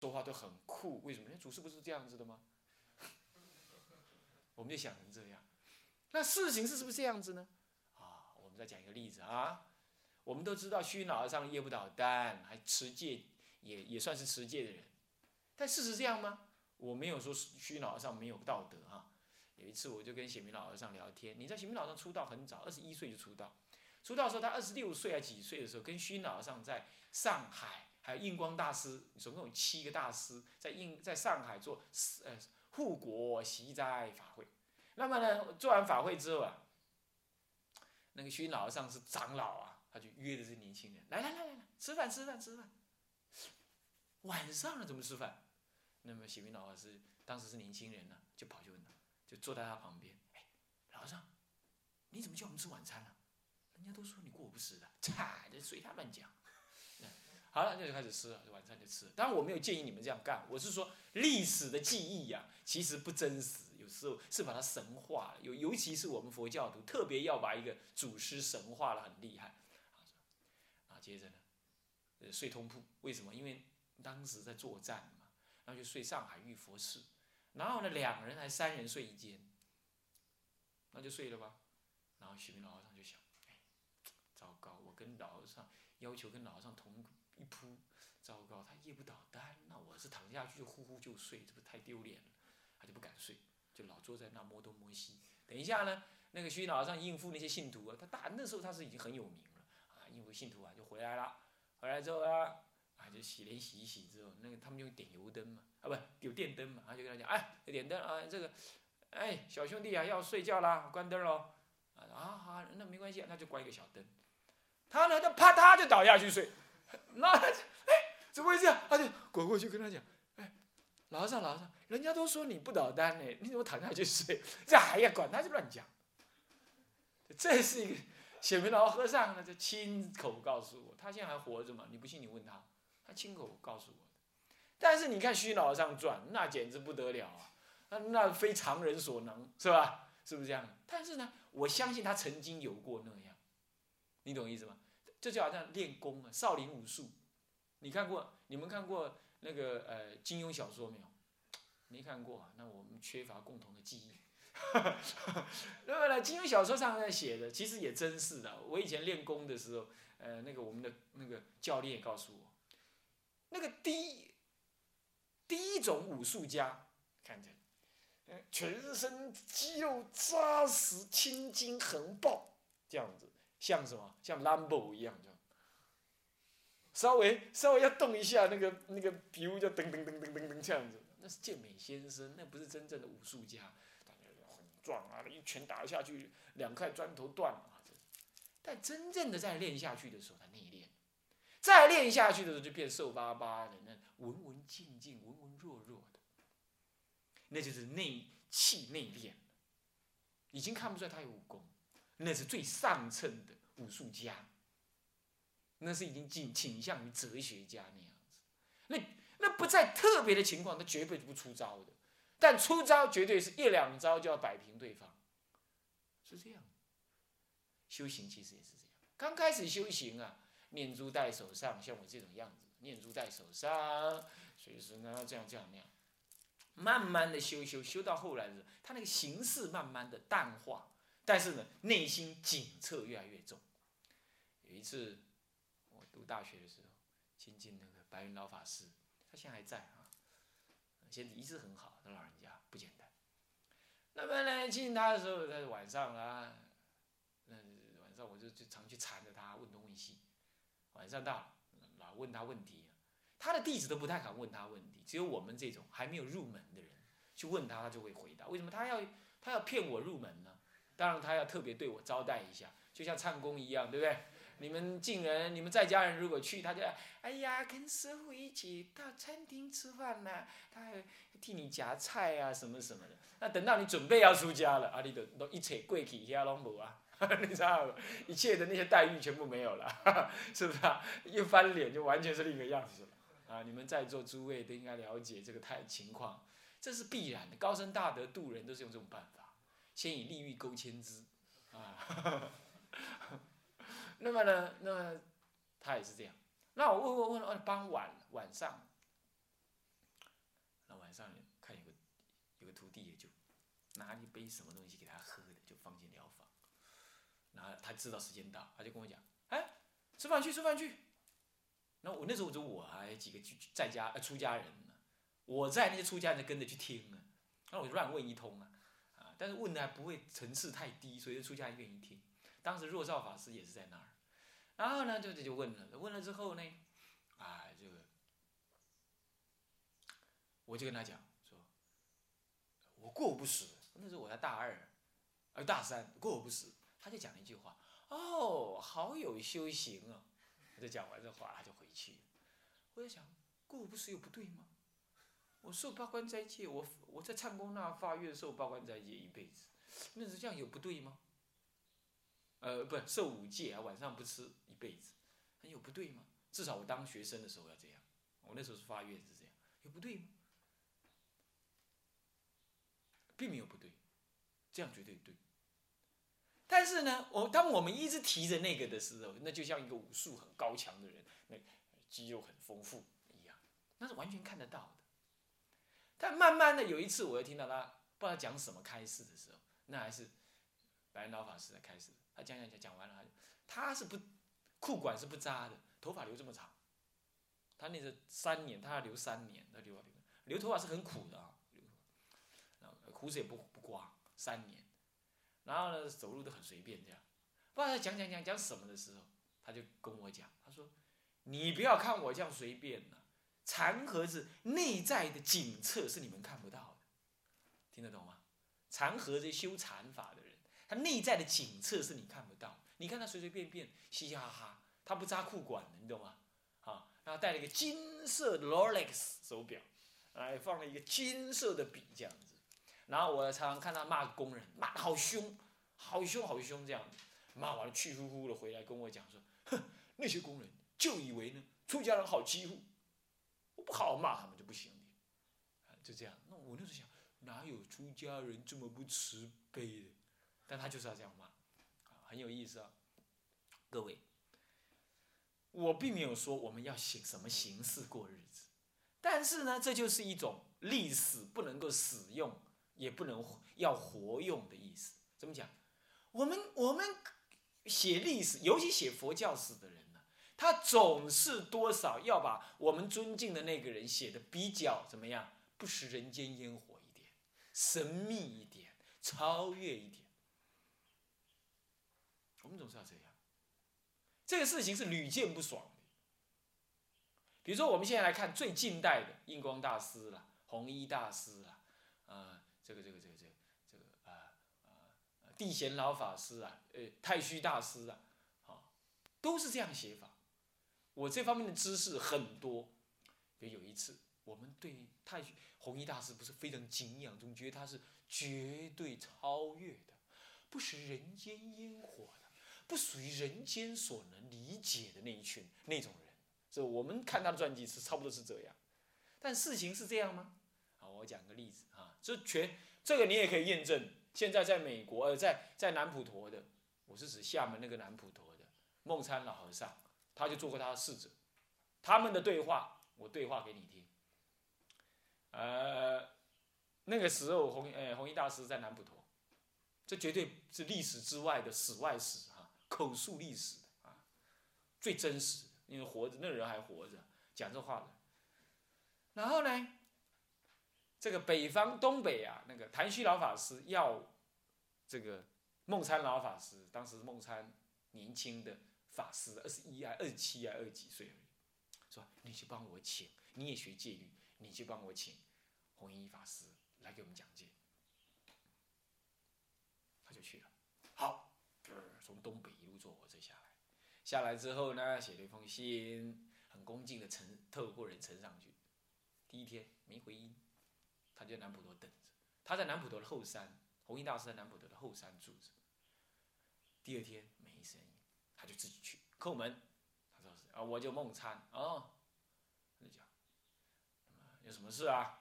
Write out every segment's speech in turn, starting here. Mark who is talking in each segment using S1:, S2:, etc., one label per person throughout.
S1: 说话都很酷，为什么？那祖师不是这样子的吗？我们就想成这样，那事情是是不是这样子呢？啊，我们再讲一个例子啊，我们都知道虚脑上夜不倒丹，还持戒，也也算是持戒的人，但事实这样吗？我没有说虚脑上没有道德啊。有一次我就跟显明老和尚聊天，你知道显明老和尚出道很早，二十一岁就出道，出道的时候他二十六岁还几岁的时候，跟虚老和尚在上海，还有印光大师，总共有七个大师在印在上海做呃护国习斋法会。那么呢，做完法会之后啊，那个虚老和尚是长老啊，他就约的这年轻人来来来来来吃饭吃饭吃饭。晚上了怎么吃饭？那么显明老法师当时是年轻人呢，就跑去问他。就坐在他旁边，哎，老和尚，你怎么叫我们吃晚餐呢？人家都说你过不食的，菜就随他乱讲。好了，那就开始吃了，晚餐就吃了。当然我没有建议你们这样干，我是说历史的记忆呀，其实不真实，有时候是把它神化了。尤尤其是我们佛教徒，特别要把一个祖师神化了，很厉害。啊，接着呢，呃，睡通铺，为什么？因为当时在作战嘛，然后就睡上海玉佛寺。然后呢，两人还三人睡一间，那就睡了吧。然后许明老和尚就想，哎，糟糕，我跟老和尚要求跟老和尚同一扑，糟糕，他夜不倒单，那我是躺下去就呼呼就睡，这不太丢脸了，他就不敢睡，就老坐在那摸东摸西。等一下呢，那个虚老和尚应付那些信徒啊，他大那时候他是已经很有名了啊，应付信徒啊就回来了，回来之后呢啊。就洗脸洗一洗之后，那个他们就点油灯嘛，啊不有电灯嘛，他就跟他讲，哎点灯啊这个，哎小兄弟啊要睡觉啦，关灯喽，啊好那没关系，那就关一个小灯，他呢就啪嗒就倒下去睡，那哎怎么回事？他就滚过去跟他讲，哎老和尚老和尚，人家都说你不倒单呢，你怎么躺下去睡？这还要管他就乱讲，这是一个显明老和尚呢就亲口告诉我，他现在还活着嘛？你不信你问他。他亲口告诉我的，但是你看虚脑上转，那简直不得了啊！那那非常人所能，是吧？是不是这样？但是呢，我相信他曾经有过那样，你懂意思吗？这就好像练功啊，少林武术，你看过？你们看过那个呃金庸小说没有？没看过啊？那我们缺乏共同的记忆。那么呢，金庸小说上面写的其实也真是的。我以前练功的时候，呃，那个我们的那个教练也告诉我。那个第一第一种武术家，看见，全身肌肉扎实，青筋横暴，这样子，像什么？像 Lambo 一样，就。稍微稍微要动一下，那个那个皮肤就噔噔噔噔噔噔这样子，那是健美先生，那不是真正的武术家。很壮啊，一拳打下去，两块砖头断了。但真正的在练下去的时候，他内练。再练下去的时候，就变瘦巴巴的，那文文静静、文文弱弱的，那就是内气内练已经看不出来他有武功，那是最上乘的武术家，那是已经倾倾向于哲学家那样子。那那不在特别的情况，他绝对不出招的，但出招绝对是一两招就要摆平对方，是这样。修行其实也是这样，刚开始修行啊。念珠戴手上，像我这种样子，念珠戴手上，随时呢这样这样那样，慢慢的修修修到后来的，他那个形式慢慢的淡化，但是呢内心警策越来越重。有一次我读大学的时候，亲近那个白云老法师，他现在还在啊，现在一直很好，他老人家不简单。那么呢亲近他的时候，他晚上啊，那晚上我就就常去缠着他，问东问西。晚上到了，老问他问题，他的弟子都不太敢问他问题，只有我们这种还没有入门的人去问他，他就会回答。为什么他要他要骗我入门呢？当然他要特别对我招待一下，就像唱功一样，对不对？你们近人，你们在家人如果去，他就哎呀，跟师傅一起到餐厅吃饭呢，他还替你夹菜啊，什么什么的。那等到你准备要出家了，啊，你都都一切跪起，遐拢无啊。你知道，一切的那些待遇全部没有了，是不是啊？一翻脸就完全是另一个样子了啊！你们在座诸位都应该了解这个太情况，这是必然的。高僧大德渡人都是用这种办法，先以利欲勾牵之啊。那么呢，那么他也是这样。那我问问问，傍晚晚上，那晚上看有个有个徒弟也就拿一杯什么东西给他喝的，就放进疗房。然后他知道时间到，他就跟我讲：“哎，吃饭去，吃饭去。”那我那时候就我还几个在家呃出家人呢，我在那些出家人跟着去听啊，那我就乱问一通啊，啊，但是问的还不会层次太低，所以出家愿意听。当时若照法师也是在那儿，然后呢就就就问了，问了之后呢，啊这个，我就跟他讲说，我过不死，那时候我才大二，呃大三过不死，他就讲了一句话，哦，好有修行啊。他就讲完这话，他就回去。我在想，过不是又不对吗？我受八关斋戒，我我在唱功那发愿受八关斋戒一辈子，那是这样有不对吗？呃，不受五戒啊，晚上不吃一辈子，那有不对吗？至少我当学生的时候要这样，我那时候是发愿是这样，有不对吗？并没有不对，这样绝对对。但是呢，我当我们一直提着那个的时候，那就像一个武术很高强的人，那肌肉很丰富一样，那是完全看得到的。但慢慢的有一次，我又听到他不知道讲什么开示的时候，那还是白老法师在开示，他讲讲讲讲完了，他他是不裤管是不扎的，头发留这么长，他那是三年，他要留三年，他留留留头发是很苦的啊，胡子也不不刮三年。然后呢，走路都很随便，这样。不知道他讲讲讲讲什么的时候，他就跟我讲，他说：“你不要看我这样随便了，禅和是内在的景色是你们看不到的，听得懂吗？禅和这修禅法的人，他内在的景色是你看不到。你看他随随便便，嘻嘻哈哈，他不扎裤管的，你懂吗？啊，然后戴了一个金色的 Rolex 手表，哎，放了一个金色的笔，这样子。”然后我常常看他骂工人，骂得好凶，好凶好凶这样子，骂完了气呼呼的回来跟我讲说，哼，那些工人就以为呢出家人好欺负，不好骂他们就不行的，就这样。那我那时候想，哪有出家人这么不慈悲的？但他就是要这样骂，啊很有意思啊。各位，我并没有说我们要写什么形式过日子，但是呢，这就是一种历史不能够使用。也不能要活用的意思，怎么讲？我们我们写历史，尤其写佛教史的人，他总是多少要把我们尊敬的那个人写的比较怎么样？不食人间烟火一点，神秘一点，超越一点。我们总是要这样。这个事情是屡见不爽的。比如说，我们现在来看最近代的印光大师了，弘一大师了，啊。这个这个这个这个这个啊啊地贤老法师啊，呃太虚大师啊，啊，都是这样写法。我这方面的知识很多。比如有一次，我们对太弘一大师不是非常敬仰，总觉得他是绝对超越的，不食人间烟火的，不属于人间所能理解的那一群那种人。所以我们看他的传记是差不多是这样。但事情是这样吗？好，我讲个例子啊。这全这个你也可以验证。现在在美国，呃，在在南普陀的，我是指厦门那个南普陀的梦参老和尚，他就做过他的侍者。他们的对话，我对话给你听。呃，那个时候弘呃弘一大师在南普陀，这绝对是历史之外的史外史啊，口述历史的啊，最真实，因为活着那人还活着讲这话的。然后呢？这个北方东北啊，那个谭虚老法师要这个梦参老法师，当时梦参年轻的法师，二十一啊、二十七啊、二十几岁，说你去帮我请，你也学戒律，你去帮我请弘一法师来给我们讲解。他就去了，好，从东北一路坐火车下来，下来之后呢，写了一封信，很恭敬的呈透过人呈上去，第一天没回音。他就在南普陀等着，他在南普陀的后山，弘一大师在南普陀的后山住着。第二天没声音，他就自己去叩门，他说是啊，我就梦参啊，他就讲，有什么事啊？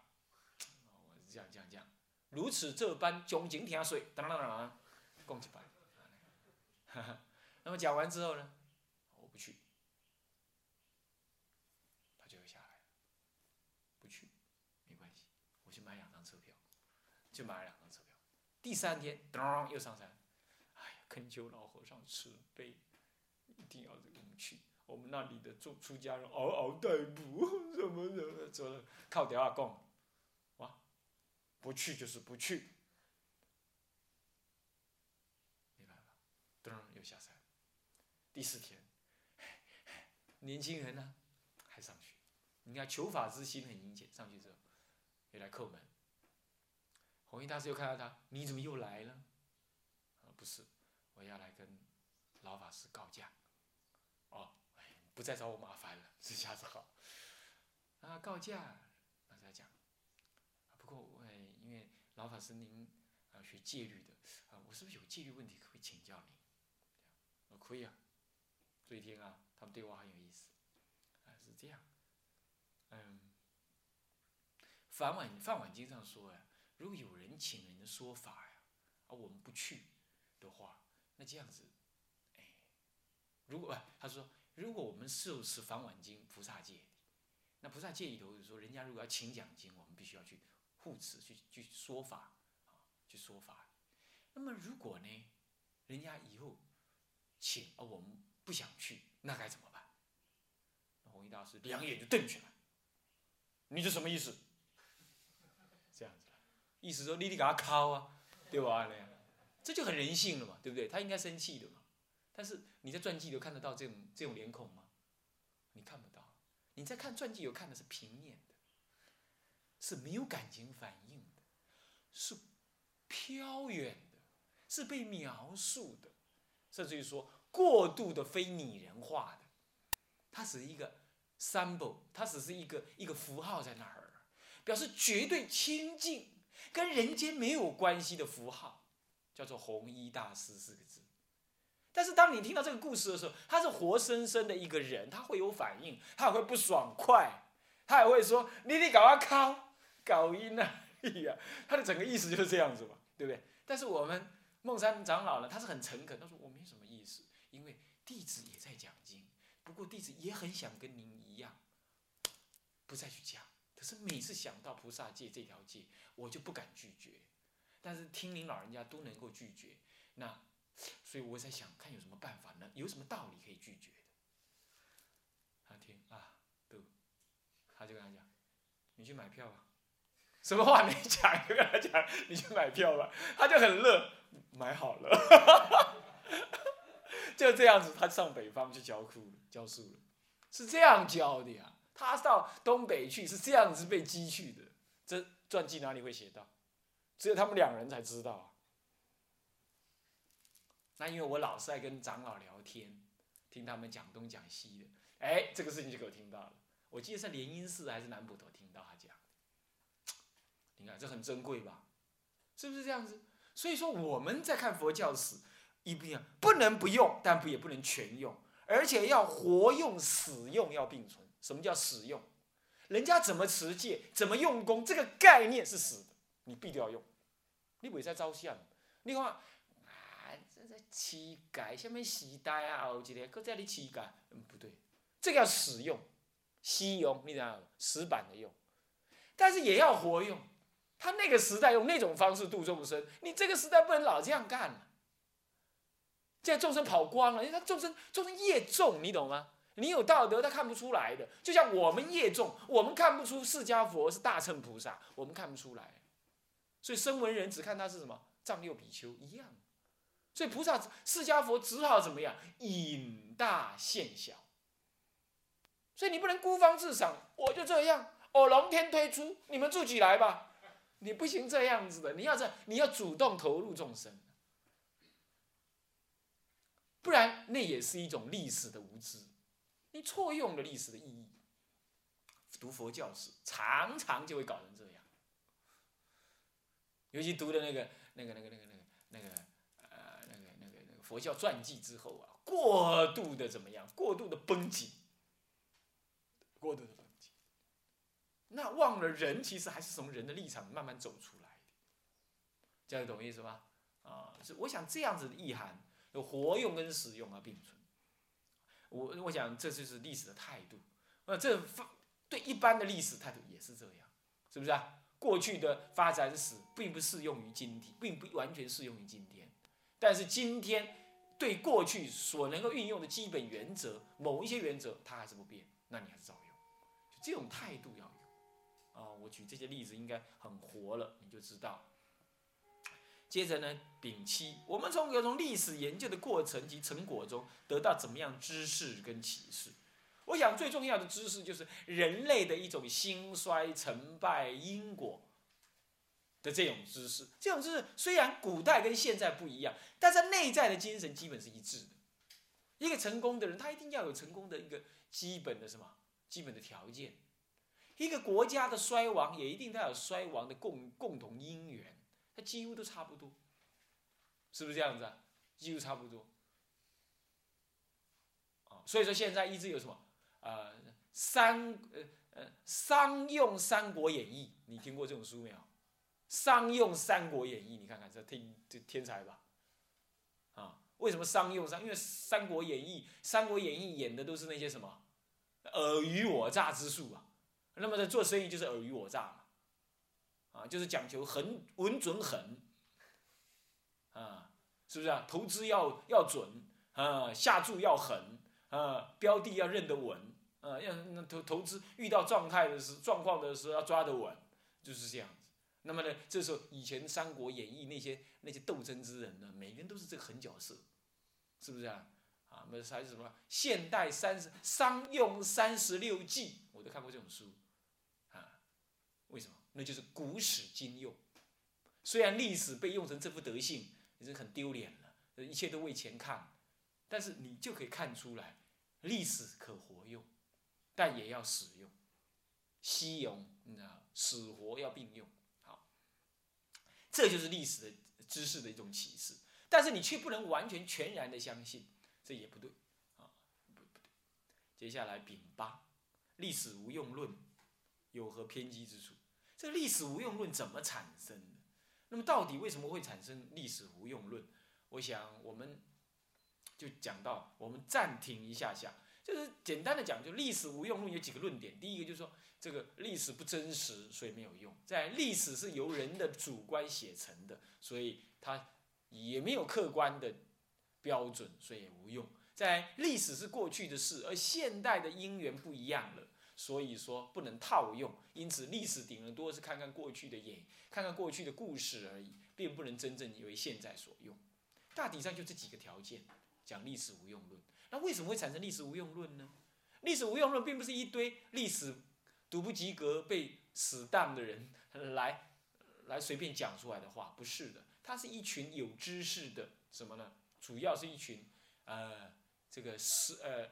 S1: 我这样这样这样，如此这般恭敬听水，当当当当，讲几百，那么讲完之后呢，我不去。他就要下来。不去没关系我去买两张车票，就买了两张车票。第三天，当，又上山，哎呀，恳求老和尚慈悲，一定要我们去。我们那里的出出家人嗷嗷待哺，什么什么，走了，靠电话讲，哇，不去就是不去，没办法，噔，又下山。第四天，年轻人呢，还上去。你看求法之心很殷切，上去之后，又来叩门。弘一大师又看到他，你怎么又来了？啊，不是，我要来跟老法师告假。哦，不再找我麻烦了，这下子好。啊，告假，那再讲。不过，我因为老法师您啊学戒律的，啊，我是不是有戒律问题可以请教您？啊，可以啊。注意听啊，他们对话很有意思。啊，是这样。嗯，《梵晚梵晚经》上说呀。如果有人请人说法呀，而我们不去的话，那这样子，如果 他说，如果我们受持梵晚经菩萨戒，那菩萨戒里头就说，人家如果要请讲经，我们必须要去护持，去去说法，啊，去说法。那么如果呢，人家以后请，而我们不想去，那该怎么办？那弘一大师两眼就瞪起来，你这什么意思？这样子意思说你得给他敲啊，对吧？那样，这就很人性了嘛，对不对？他应该生气的嘛。但是你在传记里看得到这种这种脸孔吗？你看不到。你在看传记有看的是平面的，是没有感情反应的，是飘远的，是被描述的，甚至于说过度的非拟人化的。它只是一个 symbol，它只是一个一个符号在那儿，表示绝对清净。跟人间没有关系的符号，叫做弘一大师四个字。但是当你听到这个故事的时候，他是活生生的一个人，他会有反应，他也会不爽快，他也会说：“你得搞啊靠，搞音啊！”哎呀，他的整个意思就是这样子嘛，对不对？但是我们孟山长老呢，他是很诚恳，他说：“我没什么意思，因为弟子也在讲经，不过弟子也很想跟您一样，不再去讲。可是每次想到菩萨戒这条戒。”我就不敢拒绝，但是听您老人家都能够拒绝，那所以我在想，看有什么办法呢？有什么道理可以拒绝？他听啊，都，他就跟他讲，你去买票吧，什么话没讲，就跟他讲，你去买票吧，他就很乐，买好了，就这样子，他上北方去教书教书了，是这样教的呀。他到东北去是这样子被激去的，这。传记哪里会写到？只有他们两人才知道。那因为我老是爱跟长老聊天，听他们讲东讲西的，哎，这个事情就给我听到了。我记得在莲音寺还是南普陀听到他讲。你看这很珍贵吧？是不是这样子？所以说我们在看佛教史，一不一样，不能不用，但不也不能全用，而且要活用、使用要并存。什么叫使用？人家怎么持戒，怎么用功，这个概念是死的，你必定要用。你袂使照相，你看，乞丐下面时代啊，后一个搁在你乞丐，嗯，不对，这个要使用，西用，你知道死板的用，但是也要活用。他那个时代用那种方式度众生，你这个时代不能老这样干了。现在众生跑光了，因为他众生众生业重，你懂吗？你有道德，他看不出来的。就像我们业重，我们看不出释迦佛是大乘菩萨，我们看不出来。所以声闻人只看他是什么藏六比丘一样。所以菩萨释迦佛只好怎么样引大现小。所以你不能孤芳自赏，我就这样，我龙天推出，你们自己来吧。你不行这样子的，你要这，你要主动投入众生，不然那也是一种历史的无知。你错用了历史的意义，读佛教史常常就会搞成这样。尤其读的那个、那个、那个、那个、那个、那个佛教传记之后啊，过度的怎么样？过度的绷紧，过度的绷紧，那忘了人其实还是从人的立场慢慢走出来的，这样懂我意思吧？啊，是我想这样子的意涵，有活用跟使用啊并存。我我想这就是历史的态度，呃，这对一般的历史态度也是这样，是不是啊？过去的发展史并不适用于今天，并不完全适用于今天。但是今天对过去所能够运用的基本原则，某一些原则它还是不变，那你还是照用。就这种态度要有。啊，我举这些例子应该很活了，你就知道。接着呢，丙七，我们从有从历史研究的过程及成果中得到怎么样知识跟启示？我想最重要的知识就是人类的一种兴衰成败因果的这种知识。这种知识虽然古代跟现在不一样，但是内在的精神基本是一致的。一个成功的人，他一定要有成功的一个基本的什么基本的条件。一个国家的衰亡也一定要有衰亡的共共同因缘，它几乎都差不多，是不是这样子啊？几乎差不多。啊，所以说现在一直有什么？呃，三呃呃商用《三国演义》，你听过这种书没有？商用《三国演义》，你看看这天这天才吧？啊，为什么商用商？因为《三国演义》《三国演义》演的都是那些什么尔虞我诈之术啊。那么在做生意就是尔虞我诈嘛，啊，就是讲求狠稳准狠，啊，是不是啊？投资要要准，啊，下注要狠。啊，标的要认得稳，啊，要投投资遇到状态的时状况的时候要抓得稳，就是这样。那么呢，这时候以前《三国演义》那些那些斗争之人呢，每个人都是这个狠角色，是不是啊？啊，那还是什么现代三十商用三十六计，我都看过这种书，啊，为什么？那就是古史今用。虽然历史被用成这副德性，已经很丢脸了，一切都为钱看，但是你就可以看出来。历史可活用，但也要使用，西戎，你知道，死活要并用。这就是历史的知识的一种启示。但是你却不能完全全然的相信，这也不对啊，不不对。接下来丙八，历史无用论有何偏激之处？这历史无用论怎么产生的？那么到底为什么会产生历史无用论？我想我们。就讲到，我们暂停一下下，就是简单的讲，就历史无用论有几个论点。第一个就是说，这个历史不真实，所以没有用。在历史是由人的主观写成的，所以它也没有客观的标准，所以也无用。在历史是过去的事，而现代的因缘不一样了，所以说不能套用。因此，历史顶多是看看过去的演，看看过去的故事而已，并不能真正为现在所用。大体上就这几个条件。讲历史无用论，那为什么会产生历史无用论呢？历史无用论并不是一堆历史读不及格、被死当的人来来随便讲出来的话，不是的，它是一群有知识的什么呢？主要是一群呃，这个是呃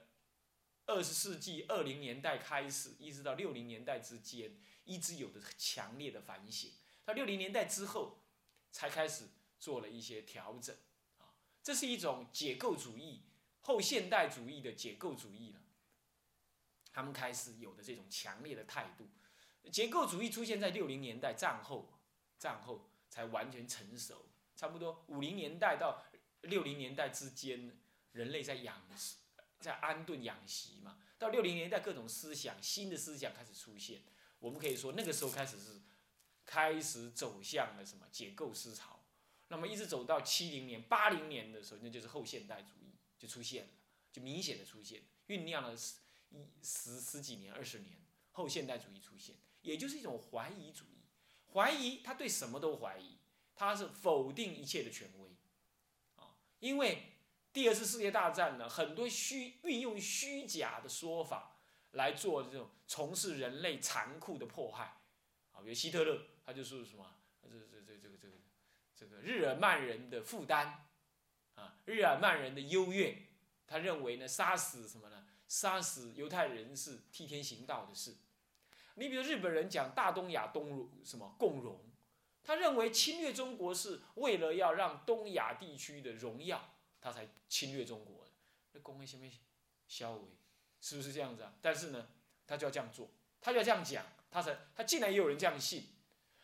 S1: 二十世纪二零年代开始，一直到六零年代之间，一直有的强烈的反省，到六零年代之后才开始做了一些调整啊。这是一种解构主义、后现代主义的解构主义了。他们开始有的这种强烈的态度，结构主义出现在六零年代战后，战后才完全成熟。差不多五零年代到六零年代之间，人类在养在安顿养息嘛。到六零年代，各种思想、新的思想开始出现。我们可以说，那个时候开始是开始走向了什么解构思潮。那么一直走到七零年、八零年的时候，那就是后现代主义就出现了，就明显的出现，酝酿了十、一十十几年、二十年，后现代主义出现，也就是一种怀疑主义，怀疑他对什么都怀疑，他是否定一切的权威，啊，因为第二次世界大战呢，很多虚运用虚假的说法来做这种从事人类残酷的迫害，啊，比如希特勒，他就说什么，这这这这个这个。这个日耳曼人的负担，啊，日耳曼人的优越，他认为呢，杀死什么呢？杀死犹太人是替天行道的事。你比如日本人讲大东亚东什么共荣，他认为侵略中国是为了要让东亚地区的荣耀，他才侵略中国的。那公会下面消为，是不是这样子啊？但是呢，他就要这样做，他就要这样讲，他才他竟然也有人这样信。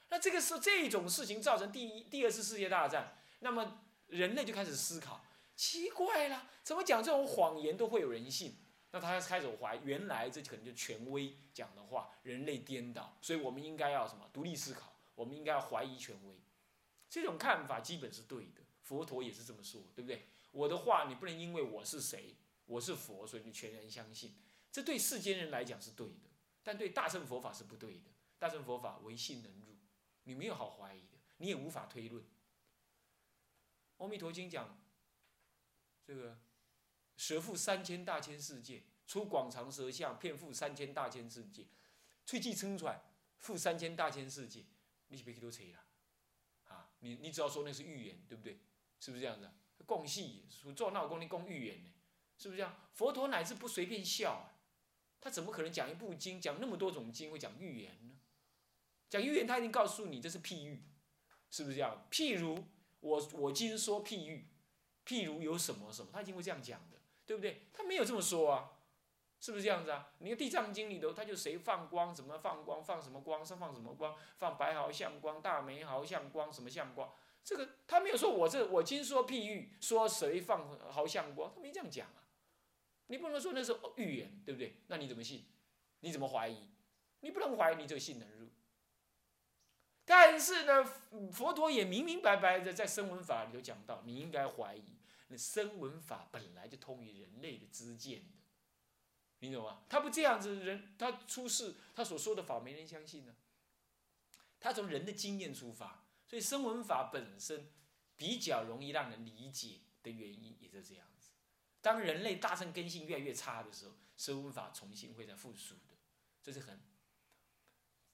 S1: 那这个是这种事情造成第一、第二次世界大战，那么人类就开始思考，奇怪了，怎么讲这种谎言都会有人信？那他开始怀，原来这可能就权威讲的话，人类颠倒，所以我们应该要什么？独立思考，我们应该要怀疑权威。这种看法基本是对的，佛陀也是这么说，对不对？我的话你不能因为我是谁，我是佛，所以你全然相信。这对世间人来讲是对的，但对大乘佛法是不对的。大乘佛法唯信能入，你没有好怀疑的，你也无法推论。阿弥陀经讲，这个蛇腹三千大千世界，出广长舌相，遍覆三千大千世界，吹气撑出来，覆三千大千世界，你是别去多吹了。你你只要说那是预言，对不对？是不是这样子？共戏，做闹功的共预言呢？是不是这样？佛陀乃至不随便笑啊，他怎么可能讲一部经，讲那么多种经会讲预言呢？讲预言，他一定告诉你这是譬喻，是不是这样？譬如我我今说譬喻，譬如有什么什么，他一定会这样讲的，对不对？他没有这么说啊。是不是这样子啊？你看《地藏经》里头，他就谁放光，怎么放光，放什么光，是放什么光，放白毫相光、大眉毫相光，什么相光？这个他没有说，我这我今说譬喻，说谁放毫相光，他没这样讲啊。你不能说那是预言，对不对？那你怎么信？你怎么怀疑？你不能怀疑，你这个信能入。但是呢，佛陀也明明白白的在声闻法里头讲到，你应该怀疑，那声闻法本来就通于人类的知见的。你懂吗？他不这样子，人他出世，他所说的法没人相信呢。他从人的经验出发，所以声闻法本身比较容易让人理解的原因也是这样子。当人类大乘根性越来越差的时候，声闻法重新会在复苏的，这是很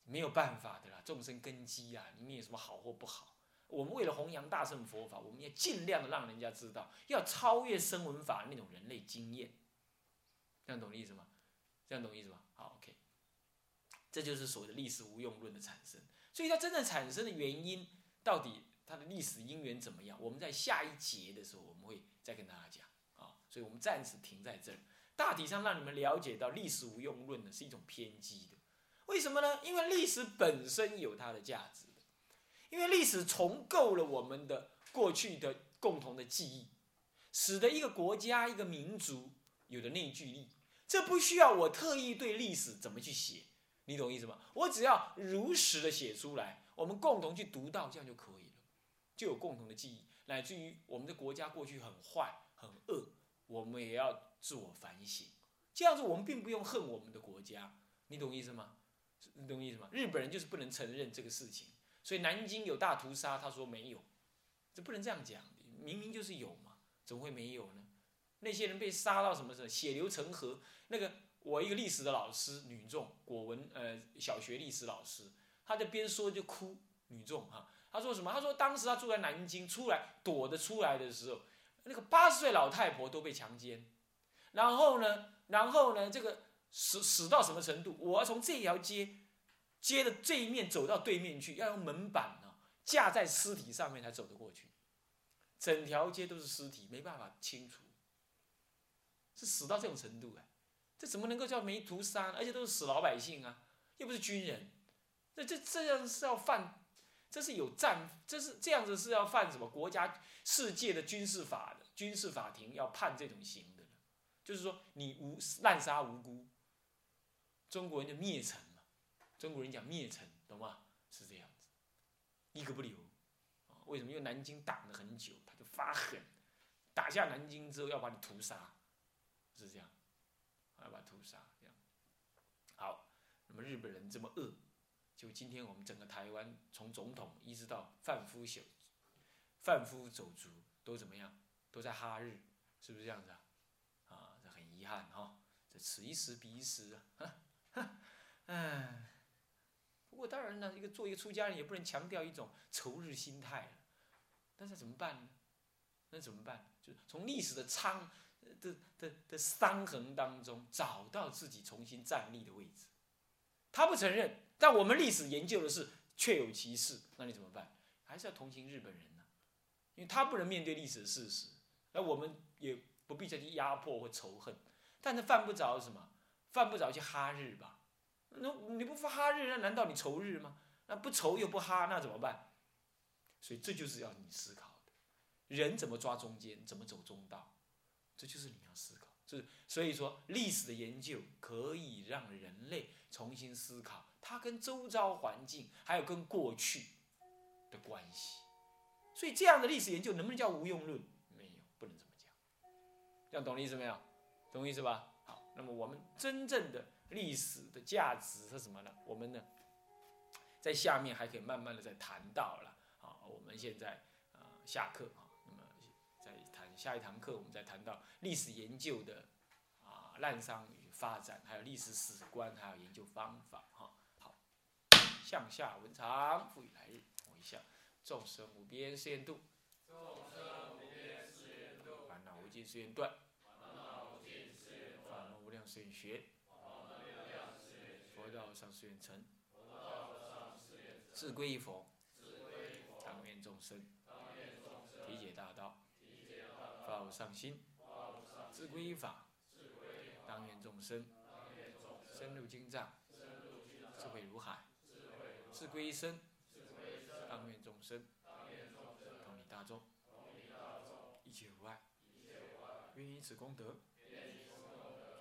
S1: 没有办法的啦。众生根基啊，里面有什么好或不好？我们为了弘扬大乘佛法，我们要尽量的让人家知道，要超越声闻法那种人类经验。这样懂意思吗？这样懂意思吗？好，OK，这就是所谓的历史无用论的产生。所以它真正产生的原因，到底它的历史因缘怎么样？我们在下一节的时候，我们会再跟大家讲啊。所以我们暂时停在这儿，大体上让你们了解到历史无用论呢是一种偏激的。为什么呢？因为历史本身有它的价值，因为历史重构了我们的过去的共同的记忆，使得一个国家、一个民族有的内聚力。这不需要我特意对历史怎么去写，你懂意思吗？我只要如实的写出来，我们共同去读到，这样就可以了，就有共同的记忆，乃至于我们的国家过去很坏很恶，我们也要自我反省。这样子，我们并不用恨我们的国家，你懂意思吗？你懂意思吗？日本人就是不能承认这个事情，所以南京有大屠杀，他说没有，这不能这样讲，明明就是有嘛，怎么会没有呢？那些人被杀到什么时候？血流成河。那个我一个历史的老师，女众，国文呃小学历史老师，他在边说就哭，女众哈，他说什么？他说当时他住在南京，出来躲着出来的时候，那个八十岁老太婆都被强奸，然后呢，然后呢，这个死死到什么程度？我要从这条街街的这一面走到对面去，要用门板呢架在尸体上面才走得过去，整条街都是尸体，没办法清除。是死到这种程度哎，这怎么能够叫没屠杀？而且都是死老百姓啊，又不是军人，这这这样是要犯，这是有战，这是这样子是要犯什么国家世界的军事法的军事法庭要判这种刑的就是说你无滥杀无辜，中国人就灭城嘛，中国人讲灭城，懂吗？是这样子，一个不留，为什么？因为南京挡了很久，他就发狠，打下南京之后要把你屠杀。是这样，要把屠杀这样。好，那么日本人这么恶，就今天我们整个台湾从总统一直到贩夫小贩夫走卒都怎么样？都在哈日，是不是这样子啊？啊，这很遗憾哈，这此一时彼一时啊，唉。不过当然呢，一个做一个出家人也不能强调一种仇日心态但是怎么办呢？那怎么办？就是从历史的苍。的的的伤痕当中找到自己重新站立的位置，他不承认，但我们历史研究的是确有其事，那你怎么办？还是要同情日本人呢？因为他不能面对历史的事实，那我们也不必再去压迫或仇恨，但是犯不着什么，犯不着去哈日吧？那你不哈日，那难道你仇日吗？那不仇又不哈，那怎么办？所以这就是要你思考的，人怎么抓中间，怎么走中道？这就是你要思考，是所以说历史的研究可以让人类重新思考它跟周遭环境还有跟过去的关系。所以这样的历史研究能不能叫无用论？没有，不能这么讲。这样懂我意思没有？懂意思吧？那么我们真正的历史的价值是什么呢？我们呢，在下面还可以慢慢的再谈到了。好，我们现在啊下课啊，那么再谈下一堂课，我们再谈到历史研究的啊滥觞与发展，还有历史史观，还有研究方法。哈，好，向下文长，赋予来日，回向。众生无边誓愿度，
S2: 众生无边誓愿度，
S1: 烦恼无尽誓愿断，
S2: 烦恼无尽誓愿断，
S1: 法门无量学，佛道上师愿成，自归依佛，当愿众生，体解大道，发无上心，自归依法，当愿众生，深入经藏，智慧如海，自归依身，当愿众生，同彼大众，一切无碍，愿以此功德。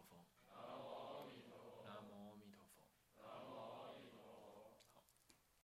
S1: 佛。